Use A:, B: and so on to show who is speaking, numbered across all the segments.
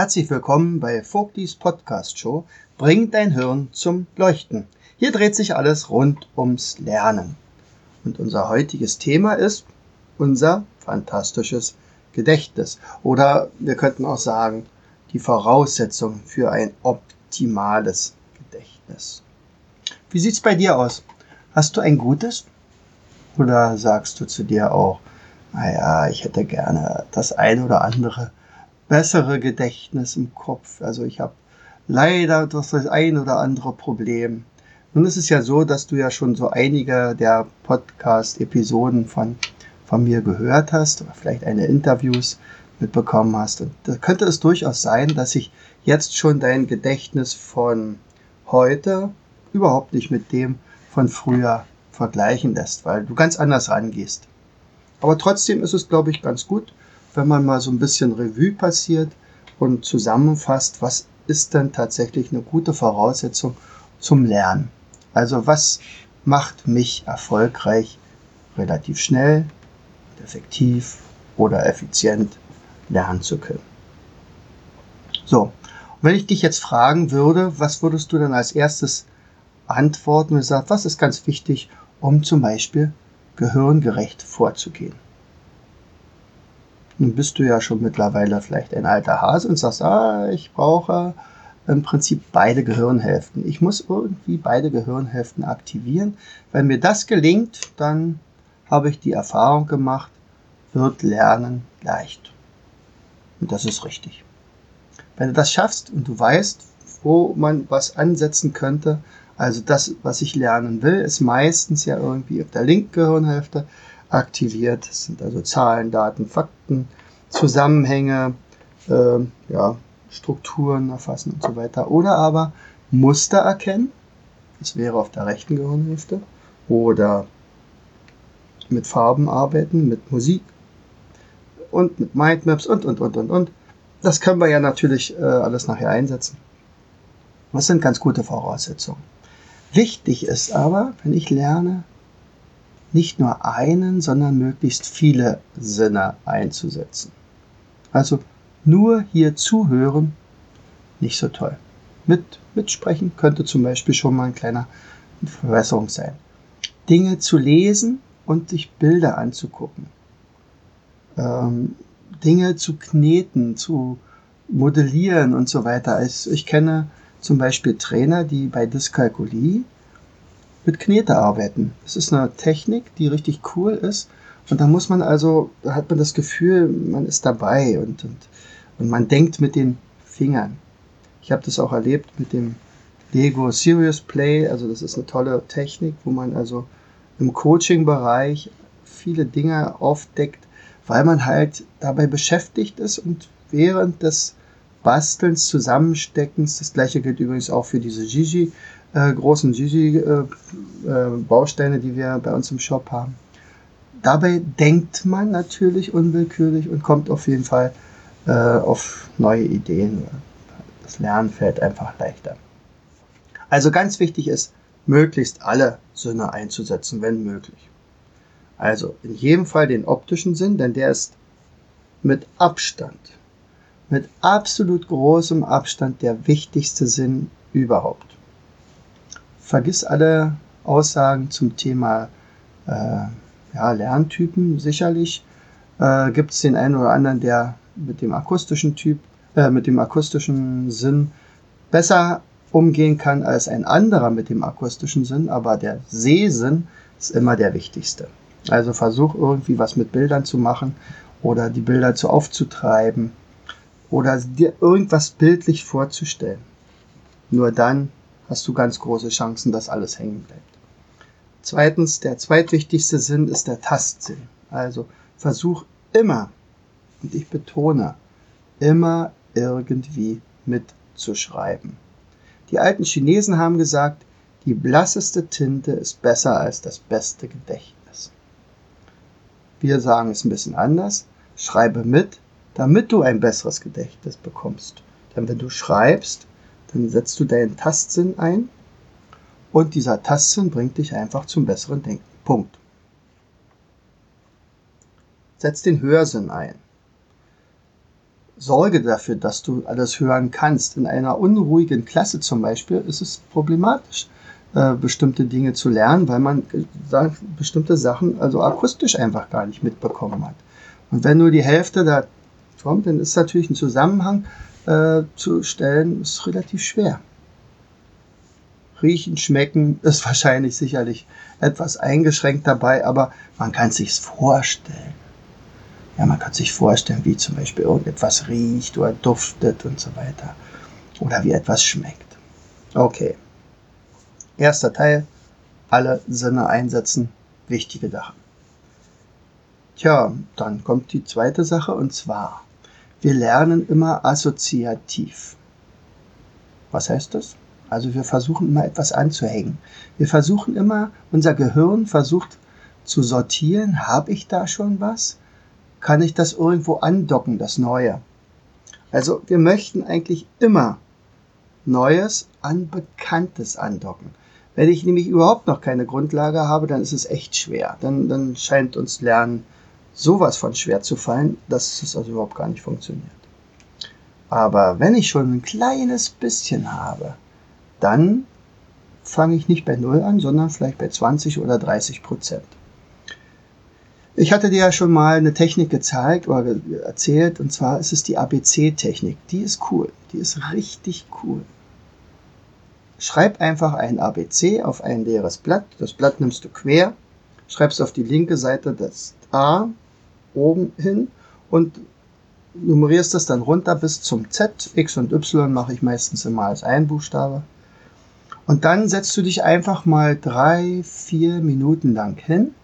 A: Herzlich willkommen bei Vogtis Podcast Show Bring dein Hirn zum Leuchten. Hier dreht sich alles rund ums Lernen. Und unser heutiges Thema ist unser fantastisches Gedächtnis. Oder wir könnten auch sagen, die Voraussetzung für ein optimales Gedächtnis. Wie sieht's bei dir aus? Hast du ein gutes? Oder sagst du zu dir auch, naja, ich hätte gerne das ein oder andere bessere Gedächtnis im Kopf. Also ich habe leider das ein oder andere Problem. Nun ist es ja so, dass du ja schon so einige der Podcast-Episoden von, von mir gehört hast oder vielleicht eine Interviews mitbekommen hast. Und da könnte es durchaus sein, dass sich jetzt schon dein Gedächtnis von heute überhaupt nicht mit dem von früher vergleichen lässt, weil du ganz anders rangehst. Aber trotzdem ist es, glaube ich, ganz gut, wenn man mal so ein bisschen Revue passiert und zusammenfasst, was ist denn tatsächlich eine gute Voraussetzung zum Lernen? Also was macht mich erfolgreich, relativ schnell, effektiv oder effizient lernen zu können? So, wenn ich dich jetzt fragen würde, was würdest du dann als erstes antworten und sagen, was ist ganz wichtig, um zum Beispiel gehirngerecht vorzugehen? Nun bist du ja schon mittlerweile vielleicht ein alter Hase und sagst, ah, ich brauche im Prinzip beide Gehirnhälften. Ich muss irgendwie beide Gehirnhälften aktivieren. Wenn mir das gelingt, dann habe ich die Erfahrung gemacht, wird Lernen leicht. Und das ist richtig. Wenn du das schaffst und du weißt, wo man was ansetzen könnte, also das, was ich lernen will, ist meistens ja irgendwie auf der linken Gehirnhälfte, aktiviert. Das sind also Zahlen, Daten, Fakten, Zusammenhänge, äh, ja, Strukturen erfassen und so weiter. Oder aber Muster erkennen. Das wäre auf der rechten Gehirnhälfte. Oder mit Farben arbeiten, mit Musik und mit Mindmaps und, und, und, und, und. Das können wir ja natürlich äh, alles nachher einsetzen. Das sind ganz gute Voraussetzungen. Wichtig ist aber, wenn ich lerne, nicht nur einen, sondern möglichst viele Sinne einzusetzen. Also nur hier zuhören, nicht so toll. Mit mitsprechen könnte zum Beispiel schon mal ein kleiner Verbesserung sein. Dinge zu lesen und sich Bilder anzugucken. Ähm, Dinge zu kneten, zu modellieren und so weiter. Also ich kenne zum Beispiel Trainer, die bei Dyskalkulie mit Knete arbeiten. Das ist eine Technik, die richtig cool ist. Und da muss man also, da hat man das Gefühl, man ist dabei und, und, und man denkt mit den Fingern. Ich habe das auch erlebt mit dem Lego Serious Play. Also das ist eine tolle Technik, wo man also im Coaching-Bereich viele Dinge aufdeckt, weil man halt dabei beschäftigt ist und während des Bastelns, Zusammensteckens, das gleiche gilt übrigens auch für diese Gigi, äh, großen Gigi-Bausteine, die wir bei uns im Shop haben. Dabei denkt man natürlich unwillkürlich und kommt auf jeden Fall äh, auf neue Ideen. Das Lernen fällt einfach leichter. Also ganz wichtig ist, möglichst alle Sinne einzusetzen, wenn möglich. Also in jedem Fall den optischen Sinn, denn der ist mit Abstand, mit absolut großem Abstand der wichtigste Sinn überhaupt vergiss alle Aussagen zum Thema äh, ja, Lerntypen. Sicherlich äh, gibt es den einen oder anderen, der mit dem akustischen Typ, äh, mit dem akustischen Sinn besser umgehen kann als ein anderer mit dem akustischen Sinn, aber der Sehsinn ist immer der wichtigste. Also versuch irgendwie was mit Bildern zu machen oder die Bilder zu aufzutreiben oder dir irgendwas bildlich vorzustellen. Nur dann hast du ganz große Chancen, dass alles hängen bleibt. Zweitens, der zweitwichtigste Sinn ist der Tastsinn. Also versuch immer, und ich betone, immer irgendwie mitzuschreiben. Die alten Chinesen haben gesagt, die blasseste Tinte ist besser als das beste Gedächtnis. Wir sagen es ein bisschen anders. Schreibe mit, damit du ein besseres Gedächtnis bekommst. Denn wenn du schreibst, dann setzt du deinen Tastsinn ein und dieser Tastsinn bringt dich einfach zum besseren Denken. Punkt. Setz den Hörsinn ein. Sorge dafür, dass du alles hören kannst. In einer unruhigen Klasse zum Beispiel ist es problematisch, äh, bestimmte Dinge zu lernen, weil man äh, bestimmte Sachen also akustisch einfach gar nicht mitbekommen hat. Und wenn nur die Hälfte da kommt, dann ist natürlich ein Zusammenhang äh, zu stellen, ist relativ schwer. Riechen, schmecken ist wahrscheinlich sicherlich etwas eingeschränkt dabei, aber man kann sich's vorstellen. Ja, man kann sich vorstellen, wie zum Beispiel irgendetwas riecht oder duftet und so weiter. Oder wie etwas schmeckt. Okay. Erster Teil. Alle Sinne einsetzen. Wichtige Sache. Tja, dann kommt die zweite Sache und zwar, wir lernen immer assoziativ. Was heißt das? Also wir versuchen immer etwas anzuhängen. Wir versuchen immer, unser Gehirn versucht zu sortieren, habe ich da schon was? Kann ich das irgendwo andocken, das Neue? Also wir möchten eigentlich immer Neues an Bekanntes andocken. Wenn ich nämlich überhaupt noch keine Grundlage habe, dann ist es echt schwer. Dann, dann scheint uns Lernen sowas von schwer zu fallen, dass es also überhaupt gar nicht funktioniert. Aber wenn ich schon ein kleines bisschen habe, dann fange ich nicht bei 0 an, sondern vielleicht bei 20 oder 30 Prozent. Ich hatte dir ja schon mal eine Technik gezeigt oder erzählt, und zwar ist es die ABC-Technik. Die ist cool. Die ist richtig cool. Schreib einfach ein ABC auf ein leeres Blatt. Das Blatt nimmst du quer, schreibst auf die linke Seite das A oben hin und nummerierst das dann runter bis zum Z. X und Y mache ich meistens immer als ein Buchstabe. Und dann setzt du dich einfach mal drei, vier Minuten lang hin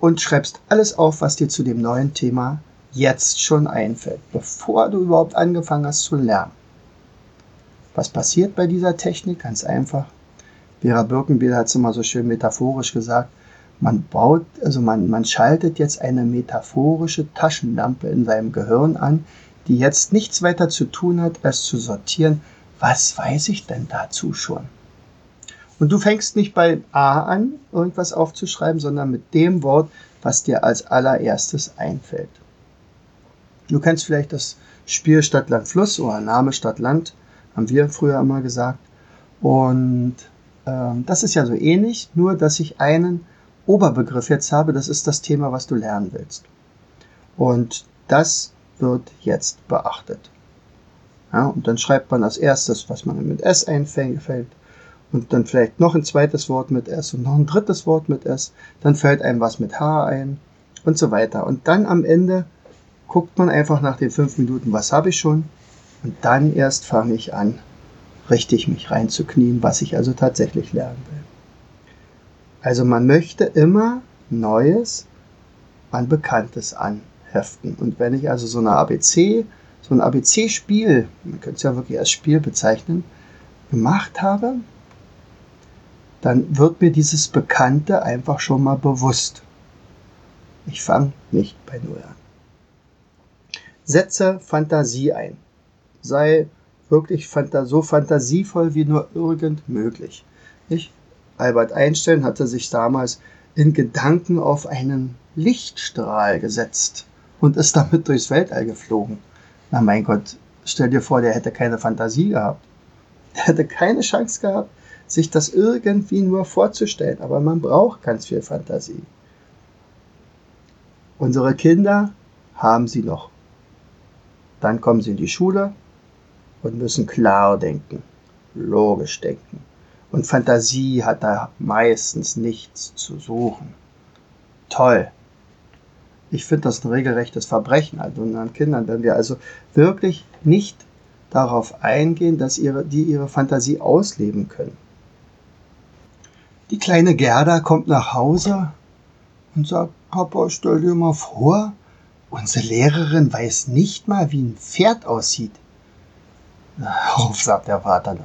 A: und schreibst alles auf, was dir zu dem neuen Thema jetzt schon einfällt, bevor du überhaupt angefangen hast zu lernen. Was passiert bei dieser Technik? Ganz einfach. Vera Birkenbiel hat es immer so schön metaphorisch gesagt. Man baut, also man, man schaltet jetzt eine metaphorische Taschenlampe in seinem Gehirn an, die jetzt nichts weiter zu tun hat, als zu sortieren, was weiß ich denn dazu schon? Und du fängst nicht bei A an, irgendwas aufzuschreiben, sondern mit dem Wort, was dir als allererstes einfällt. Du kennst vielleicht das Spiel Stadt, Land, Fluss oder Name Stadt, Land, haben wir früher immer gesagt. Und ähm, das ist ja so ähnlich, nur dass ich einen Oberbegriff jetzt habe, das ist das Thema, was du lernen willst. Und das wird jetzt beachtet. Ja, und dann schreibt man als erstes, was man mit S einfällt. Und dann vielleicht noch ein zweites Wort mit S und noch ein drittes Wort mit S. Dann fällt einem was mit H ein und so weiter. Und dann am Ende guckt man einfach nach den fünf Minuten, was habe ich schon. Und dann erst fange ich an, richtig mich reinzuknien, was ich also tatsächlich lernen will. Also man möchte immer Neues an Bekanntes anheften. Und wenn ich also so eine ABC so ein ABC-Spiel, man könnte es ja wirklich als Spiel bezeichnen, gemacht habe, dann wird mir dieses Bekannte einfach schon mal bewusst. Ich fange nicht bei Null an. Setze Fantasie ein. Sei wirklich so fantasievoll wie nur irgend möglich. Ich, Albert Einstein hatte sich damals in Gedanken auf einen Lichtstrahl gesetzt und ist damit durchs Weltall geflogen. Na mein Gott, stell dir vor, der hätte keine Fantasie gehabt. Der hätte keine Chance gehabt, sich das irgendwie nur vorzustellen. Aber man braucht ganz viel Fantasie. Unsere Kinder haben sie noch. Dann kommen sie in die Schule und müssen klar denken, logisch denken. Und Fantasie hat da meistens nichts zu suchen. Toll, ich finde das ein regelrechtes Verbrechen an unseren Kindern, wenn wir also wirklich nicht darauf eingehen, dass ihre, die ihre Fantasie ausleben können. Die kleine Gerda kommt nach Hause und sagt, Papa, stell dir mal vor, Unsere Lehrerin weiß nicht mal, wie ein Pferd aussieht. Auf, sagt der Vater.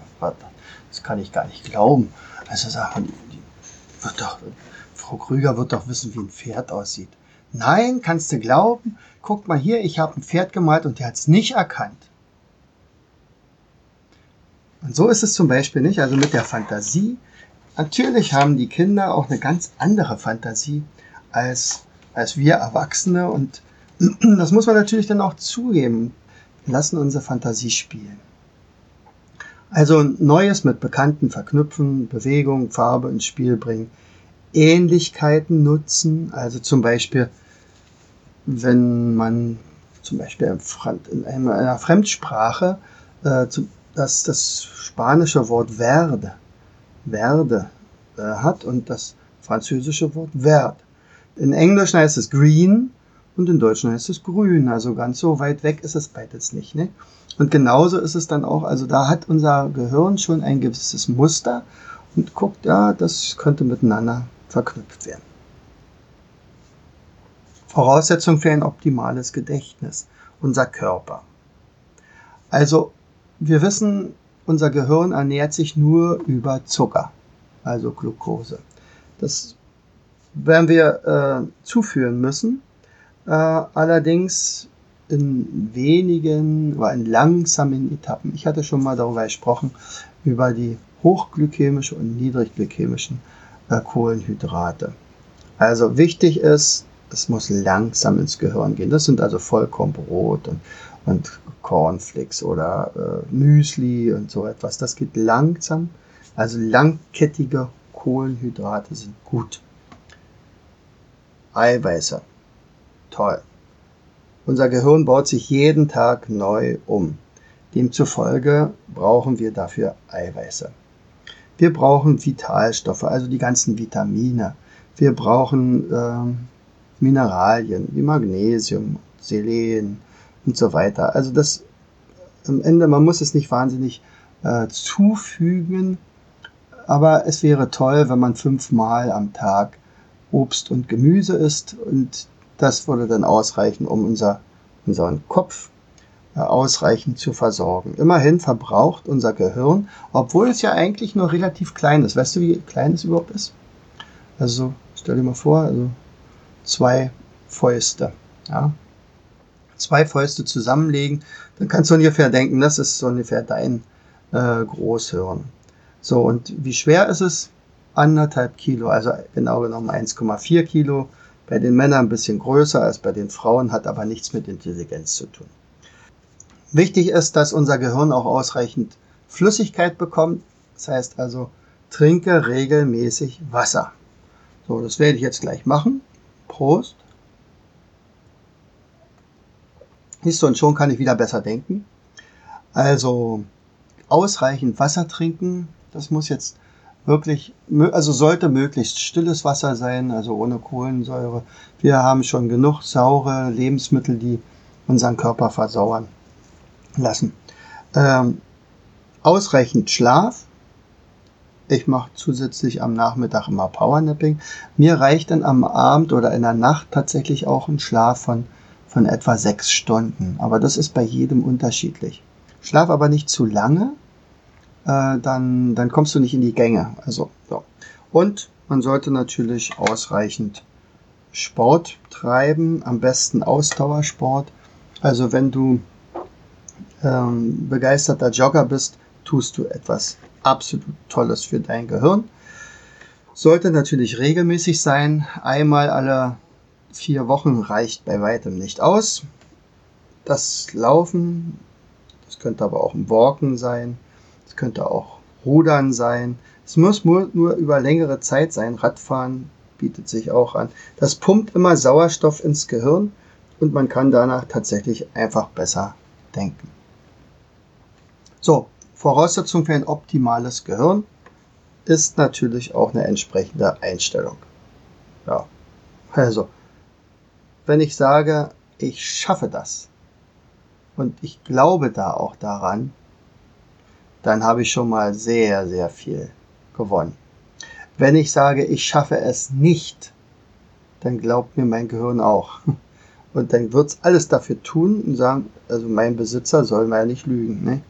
A: Das kann ich gar nicht glauben. Also sagt man, wird doch, Frau Krüger wird doch wissen, wie ein Pferd aussieht. Nein, kannst du glauben? Guck mal hier, ich habe ein Pferd gemalt und der hat es nicht erkannt. Und so ist es zum Beispiel nicht, also mit der Fantasie. Natürlich haben die Kinder auch eine ganz andere Fantasie als, als wir Erwachsene und das muss man natürlich dann auch zugeben. Wir lassen unsere Fantasie spielen. Also Neues mit Bekannten verknüpfen, Bewegung, Farbe ins Spiel bringen, Ähnlichkeiten nutzen, also zum Beispiel, wenn man zum Beispiel in einer Fremdsprache äh, das, das spanische Wort verde, verde äh, hat und das französische Wort vert. In Englisch heißt es green und in Deutsch heißt es grün. Also ganz so weit weg ist es beides nicht. Ne? Und genauso ist es dann auch, also da hat unser Gehirn schon ein gewisses Muster und guckt, ja, das könnte miteinander verknüpft werden. Voraussetzung für ein optimales Gedächtnis, unser Körper. Also wir wissen, unser Gehirn ernährt sich nur über Zucker, also Glucose. Das werden wir äh, zuführen müssen, äh, allerdings in wenigen oder in langsamen Etappen. Ich hatte schon mal darüber gesprochen, über die hochglykämische und niedrigglykämischen äh, Kohlenhydrate. Also wichtig ist, es muss langsam ins Gehirn gehen. Das sind also Vollkornbrot und, und Cornflakes oder äh, Müsli und so etwas. Das geht langsam. Also langkettige Kohlenhydrate sind gut. Eiweiße. Toll. Unser Gehirn baut sich jeden Tag neu um. Demzufolge brauchen wir dafür Eiweiße. Wir brauchen Vitalstoffe, also die ganzen Vitamine. Wir brauchen äh, Mineralien wie Magnesium, Selen und so weiter. Also das am Ende, man muss es nicht wahnsinnig äh, zufügen, aber es wäre toll, wenn man fünfmal am Tag Obst und Gemüse isst und das würde dann ausreichen, um unser, unseren Kopf äh, ausreichend zu versorgen. Immerhin verbraucht unser Gehirn, obwohl es ja eigentlich nur relativ klein ist. Weißt du, wie klein es überhaupt ist? Also stell dir mal vor, also zwei Fäuste. Ja? Zwei Fäuste zusammenlegen, dann kannst du ungefähr denken, das ist so ungefähr dein äh, Großhirn. So, und wie schwer ist es? Anderthalb Kilo, also genau genommen 1,4 Kilo. Bei den Männern ein bisschen größer als bei den Frauen, hat aber nichts mit Intelligenz zu tun. Wichtig ist, dass unser Gehirn auch ausreichend Flüssigkeit bekommt. Das heißt also, trinke regelmäßig Wasser. So, das werde ich jetzt gleich machen. Prost. Siehst du, und schon kann ich wieder besser denken. Also ausreichend Wasser trinken, das muss jetzt wirklich, also sollte möglichst stilles Wasser sein, also ohne Kohlensäure. Wir haben schon genug saure Lebensmittel, die unseren Körper versauern lassen. Ähm, ausreichend Schlaf, ich mache zusätzlich am Nachmittag immer Powernapping. Mir reicht dann am Abend oder in der Nacht tatsächlich auch ein Schlaf von, von etwa sechs Stunden. Aber das ist bei jedem unterschiedlich. Schlaf aber nicht zu lange, äh, dann, dann kommst du nicht in die Gänge. Also, so. Und man sollte natürlich ausreichend Sport treiben, am besten Ausdauersport. Also wenn du ähm, begeisterter Jogger bist, tust du etwas absolut Tolles für dein Gehirn. Sollte natürlich regelmäßig sein. Einmal alle vier Wochen reicht bei weitem nicht aus. Das Laufen, das könnte aber auch ein Walken sein, es könnte auch Rudern sein. Es muss nur, nur über längere Zeit sein. Radfahren bietet sich auch an. Das pumpt immer Sauerstoff ins Gehirn und man kann danach tatsächlich einfach besser denken. So, Voraussetzung für ein optimales Gehirn ist natürlich auch eine entsprechende Einstellung. Ja, also, wenn ich sage, ich schaffe das und ich glaube da auch daran, dann habe ich schon mal sehr, sehr viel gewonnen. Wenn ich sage, ich schaffe es nicht, dann glaubt mir mein Gehirn auch. Und dann wird es alles dafür tun und sagen, also mein Besitzer soll mal nicht lügen. Ne?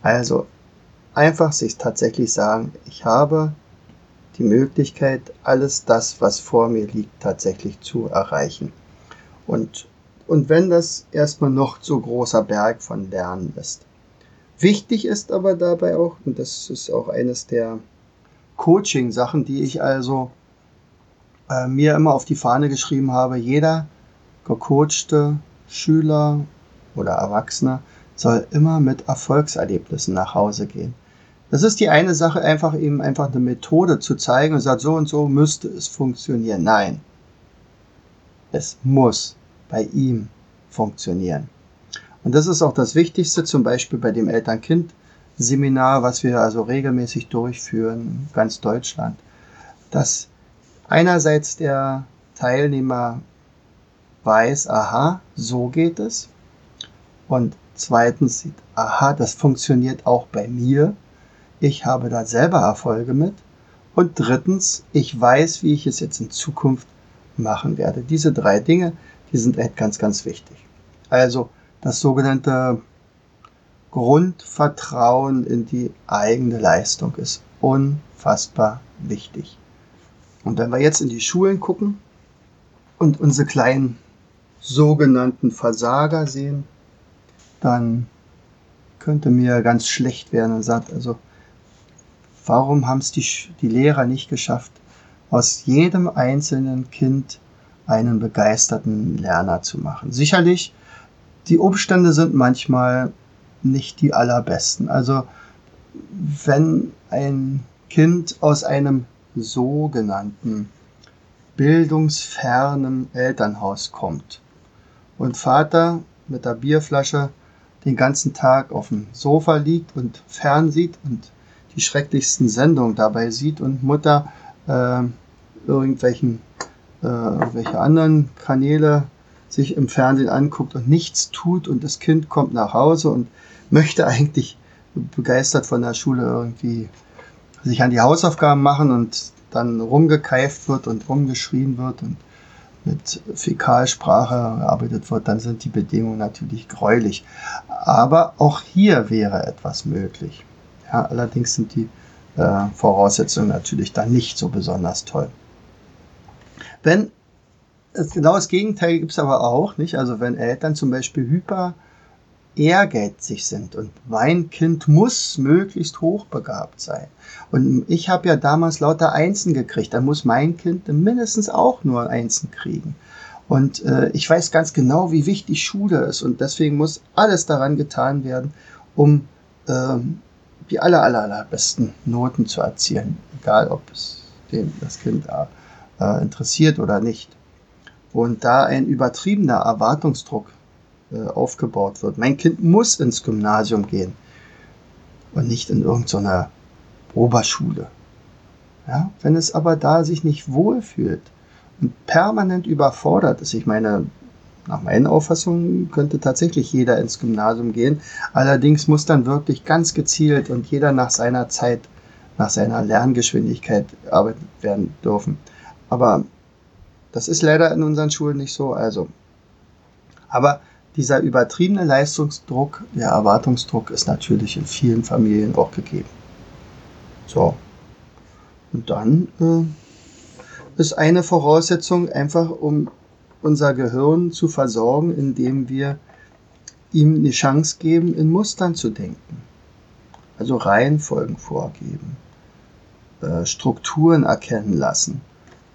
A: Also einfach sich tatsächlich sagen, ich habe die Möglichkeit, alles das, was vor mir liegt, tatsächlich zu erreichen. Und, und wenn das erstmal noch so großer Berg von Lernen ist. Wichtig ist aber dabei auch, und das ist auch eines der Coaching-Sachen, die ich also äh, mir immer auf die Fahne geschrieben habe, jeder gecoachte Schüler oder Erwachsene soll immer mit Erfolgserlebnissen nach Hause gehen. Das ist die eine Sache, einfach ihm einfach eine Methode zu zeigen und sagt, so und so müsste es funktionieren. Nein. Es muss bei ihm funktionieren. Und das ist auch das Wichtigste, zum Beispiel bei dem Eltern-Kind-Seminar, was wir also regelmäßig durchführen ganz Deutschland, dass einerseits der Teilnehmer weiß, aha, so geht es. Und zweitens sieht, aha, das funktioniert auch bei mir. Ich habe da selber Erfolge mit. Und drittens, ich weiß, wie ich es jetzt in Zukunft machen werde. Diese drei Dinge, die sind echt ganz, ganz wichtig. Also das sogenannte Grundvertrauen in die eigene Leistung ist unfassbar wichtig. Und wenn wir jetzt in die Schulen gucken und unsere kleinen sogenannten Versager sehen, dann könnte mir ganz schlecht werden und sagt, also warum haben es die, die Lehrer nicht geschafft, aus jedem einzelnen Kind einen begeisterten Lerner zu machen? Sicherlich die Umstände sind manchmal nicht die allerbesten. Also wenn ein Kind aus einem sogenannten bildungsfernen Elternhaus kommt und Vater mit der Bierflasche den ganzen Tag auf dem Sofa liegt und fernsieht und die schrecklichsten Sendungen dabei sieht und Mutter äh, irgendwelchen äh, irgendwelche anderen Kanäle sich im Fernsehen anguckt und nichts tut und das Kind kommt nach Hause und möchte eigentlich begeistert von der Schule irgendwie sich an die Hausaufgaben machen und dann rumgekeift wird und rumgeschrien wird und mit Fäkalsprache gearbeitet wird, dann sind die Bedingungen natürlich gräulich. Aber auch hier wäre etwas möglich. Ja, allerdings sind die äh, Voraussetzungen natürlich dann nicht so besonders toll. Wenn genau das Gegenteil gibt es aber auch, nicht? Also wenn Eltern zum Beispiel hyper ehrgeizig sind und mein Kind muss möglichst hochbegabt sein. Und ich habe ja damals lauter Einsen gekriegt, dann muss mein Kind mindestens auch nur Einsen kriegen. Und äh, ich weiß ganz genau, wie wichtig Schule ist und deswegen muss alles daran getan werden, um ähm, die aller, aller, allerbesten Noten zu erzielen, egal ob es dem das Kind äh, interessiert oder nicht und da ein übertriebener Erwartungsdruck äh, aufgebaut wird. Mein Kind muss ins Gymnasium gehen und nicht in irgendeiner Oberschule. Ja, wenn es aber da sich nicht wohlfühlt und permanent überfordert ist, ich meine, nach meinen Auffassungen könnte tatsächlich jeder ins Gymnasium gehen. Allerdings muss dann wirklich ganz gezielt und jeder nach seiner Zeit, nach seiner Lerngeschwindigkeit arbeiten werden dürfen. Aber das ist leider in unseren Schulen nicht so. Also, aber dieser übertriebene Leistungsdruck, der Erwartungsdruck ist natürlich in vielen Familien auch gegeben. So. Und dann äh, ist eine Voraussetzung einfach, um unser Gehirn zu versorgen, indem wir ihm eine Chance geben, in Mustern zu denken. Also Reihenfolgen vorgeben, äh, Strukturen erkennen lassen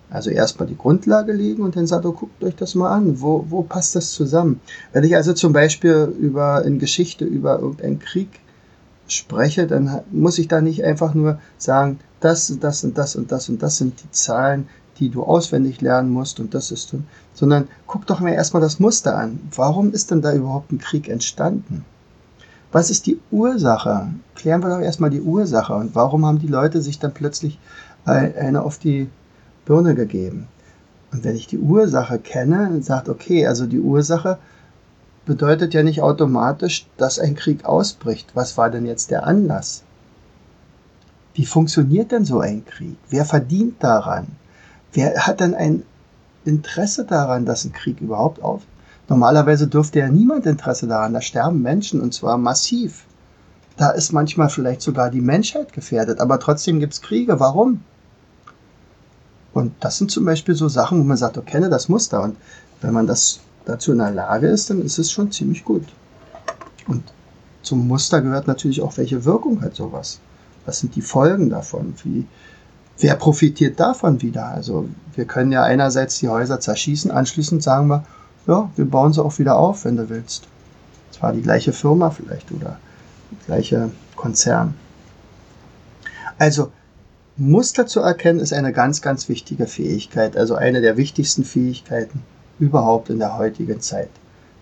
A: also erstmal die Grundlage legen und dann sagt er, guckt euch das mal an, wo, wo passt das zusammen? Wenn ich also zum Beispiel über in Geschichte über irgendeinen Krieg spreche, dann muss ich da nicht einfach nur sagen, das, das und das und das und das sind die Zahlen, die du auswendig lernen musst und das ist, sondern guck doch mir erstmal das Muster an. Warum ist denn da überhaupt ein Krieg entstanden? Was ist die Ursache? Klären wir doch erstmal die Ursache und warum haben die Leute sich dann plötzlich eine auf die Birne gegeben. Und wenn ich die Ursache kenne und sagt, okay, also die Ursache bedeutet ja nicht automatisch, dass ein Krieg ausbricht. Was war denn jetzt der Anlass? Wie funktioniert denn so ein Krieg? Wer verdient daran? Wer hat denn ein Interesse daran, dass ein Krieg überhaupt auf, Normalerweise dürfte ja niemand Interesse daran. Da sterben Menschen und zwar massiv. Da ist manchmal vielleicht sogar die Menschheit gefährdet, aber trotzdem gibt es Kriege. Warum? Und das sind zum Beispiel so Sachen, wo man sagt, okay, kenne das Muster. Und wenn man das dazu in der Lage ist, dann ist es schon ziemlich gut. Und zum Muster gehört natürlich auch, welche Wirkung hat sowas. Was sind die Folgen davon? Wie, wer profitiert davon wieder? Also wir können ja einerseits die Häuser zerschießen, anschließend sagen wir, ja, wir bauen sie auch wieder auf, wenn du willst. Zwar die gleiche Firma vielleicht oder der gleiche Konzern. Also Muster zu erkennen ist eine ganz, ganz wichtige Fähigkeit, also eine der wichtigsten Fähigkeiten überhaupt in der heutigen Zeit.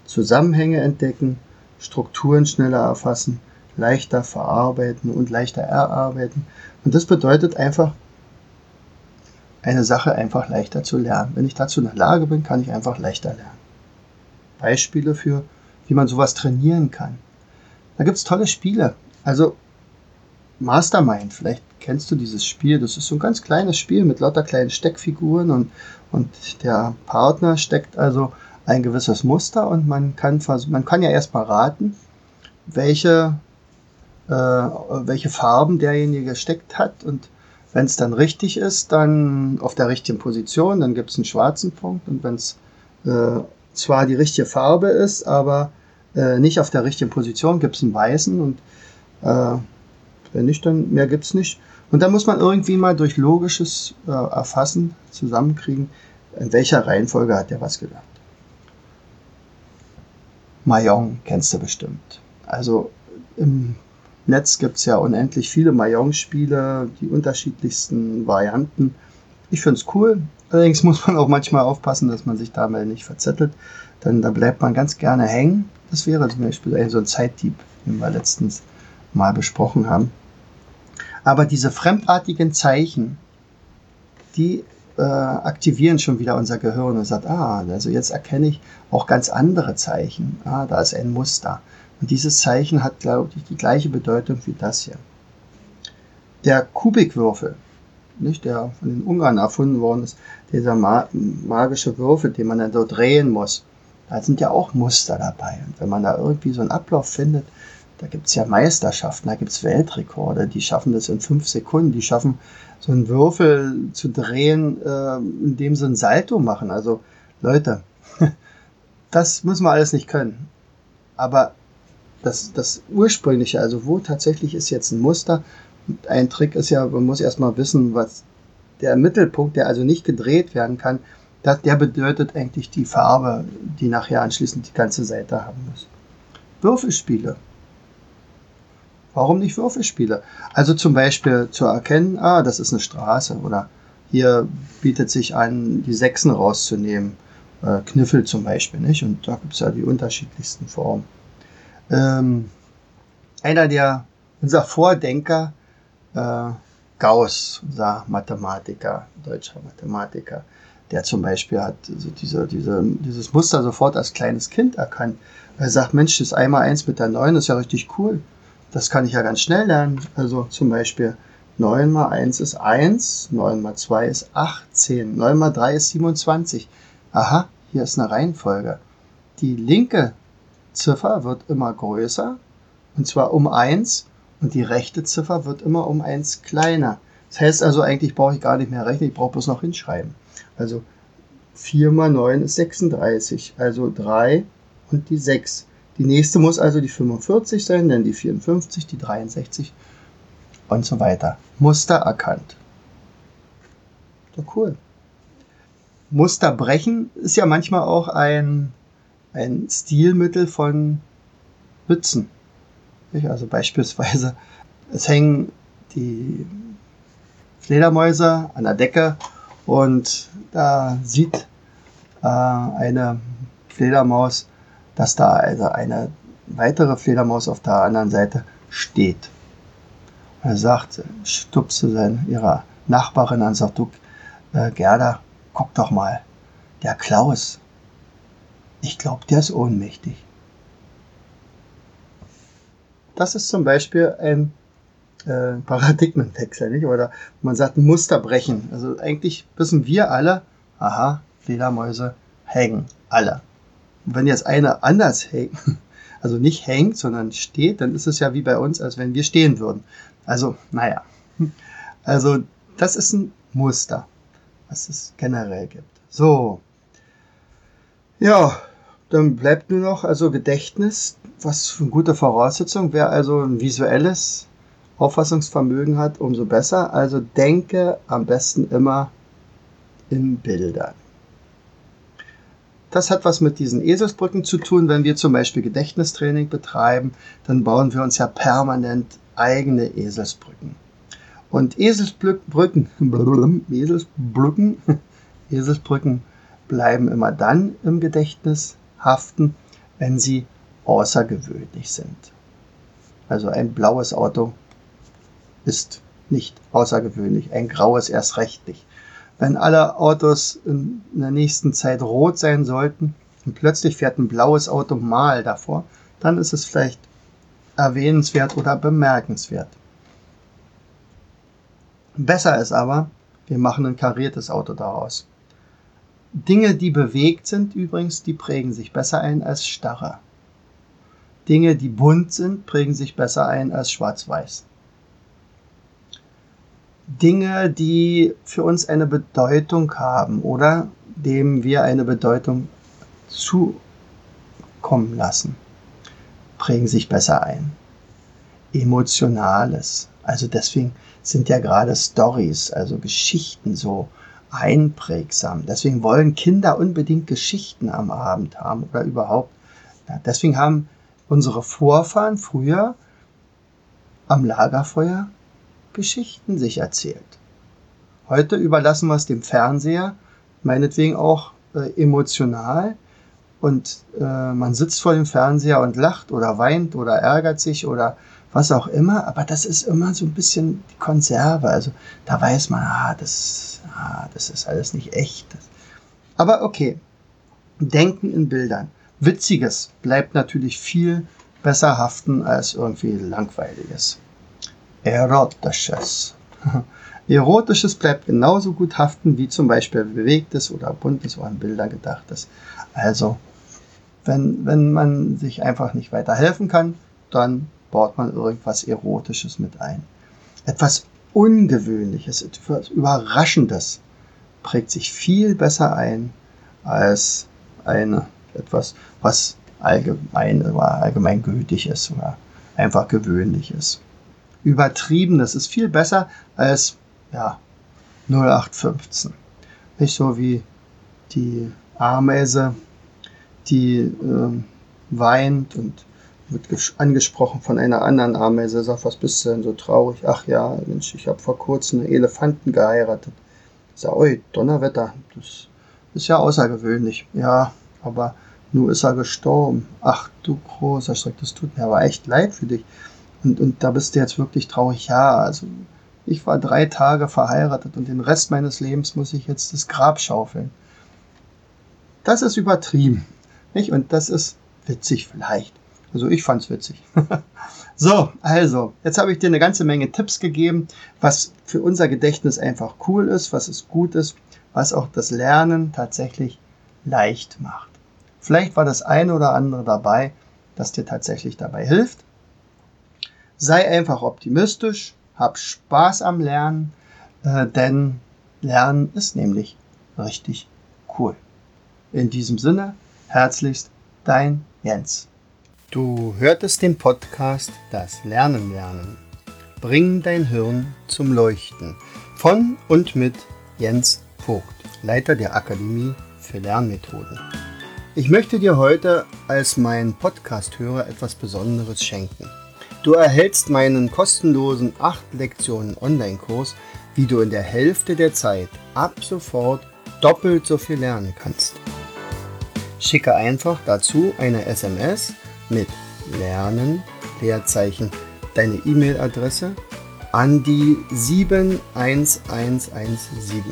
A: Zusammenhänge entdecken, Strukturen schneller erfassen, leichter verarbeiten und leichter erarbeiten. Und das bedeutet einfach, eine Sache einfach leichter zu lernen. Wenn ich dazu in der Lage bin, kann ich einfach leichter lernen. Beispiele für, wie man sowas trainieren kann. Da gibt es tolle Spiele. Also Mastermind, vielleicht kennst du dieses Spiel. Das ist so ein ganz kleines Spiel mit lauter kleinen Steckfiguren und, und der Partner steckt also ein gewisses Muster und man kann, man kann ja erstmal raten, welche, äh, welche Farben derjenige gesteckt hat. Und wenn es dann richtig ist, dann auf der richtigen Position, dann gibt es einen schwarzen Punkt. Und wenn es äh, zwar die richtige Farbe ist, aber äh, nicht auf der richtigen Position, gibt es einen weißen. Und äh, wenn nicht, dann mehr gibt es nicht. Und da muss man irgendwie mal durch logisches äh, Erfassen zusammenkriegen, in welcher Reihenfolge hat der was gelernt. Mahjong kennst du bestimmt. Also im Netz gibt es ja unendlich viele Mahjong-Spiele, die unterschiedlichsten Varianten. Ich finde es cool. Allerdings muss man auch manchmal aufpassen, dass man sich da mal nicht verzettelt. Denn da bleibt man ganz gerne hängen. Das wäre zum Beispiel so ein Zeitdieb, den wir letztens mal besprochen haben. Aber diese fremdartigen Zeichen, die äh, aktivieren schon wieder unser Gehirn und sagt, ah, also jetzt erkenne ich auch ganz andere Zeichen. Ah, da ist ein Muster. Und dieses Zeichen hat, glaube ich, die gleiche Bedeutung wie das hier. Der Kubikwürfel, nicht, der von den Ungarn erfunden worden ist, dieser ma magische Würfel, den man dann so drehen muss, da sind ja auch Muster dabei. Und wenn man da irgendwie so einen Ablauf findet, da gibt es ja Meisterschaften, da gibt es Weltrekorde, die schaffen das in fünf Sekunden, die schaffen so einen Würfel zu drehen, äh, indem sie ein Salto machen. Also Leute, das müssen wir alles nicht können. Aber das, das Ursprüngliche, also wo tatsächlich ist jetzt ein Muster, ein Trick ist ja, man muss erstmal wissen, was der Mittelpunkt, der also nicht gedreht werden kann, das, der bedeutet eigentlich die Farbe, die nachher anschließend die ganze Seite haben muss. Würfelspiele. Warum nicht Würfelspiele? Also zum Beispiel zu erkennen, ah, das ist eine Straße oder hier bietet sich an, die Sechsen rauszunehmen. Äh, Kniffel zum Beispiel, nicht? Und da gibt es ja die unterschiedlichsten Formen. Ähm, einer der, unser Vordenker, äh, Gauss, unser Mathematiker, deutscher Mathematiker, der zum Beispiel hat also diese, diese, dieses Muster sofort als kleines Kind erkannt. Er sagt, Mensch, das einmal eins mit der 9 ist ja richtig cool. Das kann ich ja ganz schnell lernen. Also zum Beispiel 9 mal 1 ist 1, 9 mal 2 ist 18, 9 mal 3 ist 27. Aha, hier ist eine Reihenfolge. Die linke Ziffer wird immer größer, und zwar um 1, und die rechte Ziffer wird immer um 1 kleiner. Das heißt also, eigentlich brauche ich gar nicht mehr rechnen, ich brauche bloß noch hinschreiben. Also 4 mal 9 ist 36, also 3 und die 6. Die nächste muss also die 45 sein, dann die 54, die 63 und so weiter. Muster erkannt. Ja, cool. Muster brechen ist ja manchmal auch ein, ein Stilmittel von Mützen. Also beispielsweise, es hängen die Fledermäuse an der Decke und da sieht äh, eine Fledermaus dass da also eine weitere Fledermaus auf der anderen Seite steht. Und er sagt, stupste seine, ihrer Nachbarin an, sagt, du, äh, Gerda, guck doch mal, der Klaus, ich glaube, der ist ohnmächtig. Das ist zum Beispiel ein äh, Paradigmenwechsel, nicht? Oder man sagt Muster brechen. Also eigentlich wissen wir alle, aha, Fledermäuse hängen alle Wenn jetzt einer anders hängt, also nicht hängt, sondern steht, dann ist es ja wie bei uns, als wenn wir stehen würden. Also, naja. Also, das ist ein Muster, was es generell gibt. So. Ja, dann bleibt nur noch also Gedächtnis, was für eine gute Voraussetzung. Wer also ein visuelles Auffassungsvermögen hat, umso besser. Also denke am besten immer in Bildern. Das hat was mit diesen Eselsbrücken zu tun. Wenn wir zum Beispiel Gedächtnistraining betreiben, dann bauen wir uns ja permanent eigene Eselsbrücken. Und Eselsbrücken, Eselsbrücken, Eselsbrücken bleiben immer dann im Gedächtnis haften, wenn sie außergewöhnlich sind. Also ein blaues Auto ist nicht außergewöhnlich, ein graues erst recht nicht. Wenn alle Autos in der nächsten Zeit rot sein sollten und plötzlich fährt ein blaues Auto mal davor, dann ist es vielleicht erwähnenswert oder bemerkenswert. Besser ist aber, wir machen ein kariertes Auto daraus. Dinge, die bewegt sind übrigens, die prägen sich besser ein als starre. Dinge, die bunt sind, prägen sich besser ein als schwarz-weiß. Dinge, die für uns eine Bedeutung haben oder dem wir eine Bedeutung zukommen lassen, prägen sich besser ein. Emotionales. Also deswegen sind ja gerade Stories, also Geschichten so einprägsam. Deswegen wollen Kinder unbedingt Geschichten am Abend haben oder überhaupt. Deswegen haben unsere Vorfahren früher am Lagerfeuer Geschichten sich erzählt. Heute überlassen wir es dem Fernseher, meinetwegen auch äh, emotional. Und äh, man sitzt vor dem Fernseher und lacht oder weint oder ärgert sich oder was auch immer. Aber das ist immer so ein bisschen die Konserve. Also da weiß man, ah, das, ah, das ist alles nicht echt. Aber okay, Denken in Bildern. Witziges bleibt natürlich viel besser haften als irgendwie Langweiliges. Erotisches. Erotisches bleibt genauso gut haften wie zum Beispiel bewegtes oder buntes oder an Bilder gedachtes. Also, wenn, wenn man sich einfach nicht weiter helfen kann, dann baut man irgendwas Erotisches mit ein. Etwas Ungewöhnliches, etwas Überraschendes prägt sich viel besser ein als eine, etwas, was allgemein allgemeingültig ist oder einfach gewöhnlich ist übertrieben. Das ist viel besser als ja, 0815. Nicht so wie die Ameise, die äh, weint und wird angesprochen von einer anderen Ameise, sagt, was bist du denn so traurig? Ach ja, Mensch, ich habe vor kurzem einen Elefanten geheiratet. Ich oi, Donnerwetter, das ist ja außergewöhnlich. Ja, aber nur ist er gestorben. Ach du großer Schreck, das tut mir aber echt leid für dich. Und, und da bist du jetzt wirklich traurig. Ja, also ich war drei Tage verheiratet und den Rest meines Lebens muss ich jetzt das Grab schaufeln. Das ist übertrieben. Nicht? Und das ist witzig vielleicht. Also ich fand's witzig. so, also, jetzt habe ich dir eine ganze Menge Tipps gegeben, was für unser Gedächtnis einfach cool ist, was es gut ist, was auch das Lernen tatsächlich leicht macht. Vielleicht war das eine oder andere dabei, das dir tatsächlich dabei hilft. Sei einfach optimistisch, hab Spaß am Lernen, äh, denn Lernen ist nämlich richtig cool. In diesem Sinne, herzlichst dein Jens. Du hörtest den Podcast Das Lernen lernen. Bring dein Hirn zum Leuchten. Von und mit Jens Vogt, Leiter der Akademie für Lernmethoden. Ich möchte dir heute als mein Podcast-Hörer etwas Besonderes schenken. Du erhältst meinen kostenlosen 8 Lektionen Online-Kurs, wie du in der Hälfte der Zeit ab sofort doppelt so viel lernen kannst. Schicke einfach dazu eine SMS mit Lernen, Leerzeichen, deine E-Mail-Adresse an die 71117.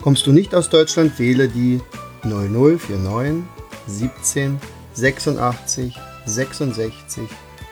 A: Kommst du nicht aus Deutschland, wähle die 0049 17 86 66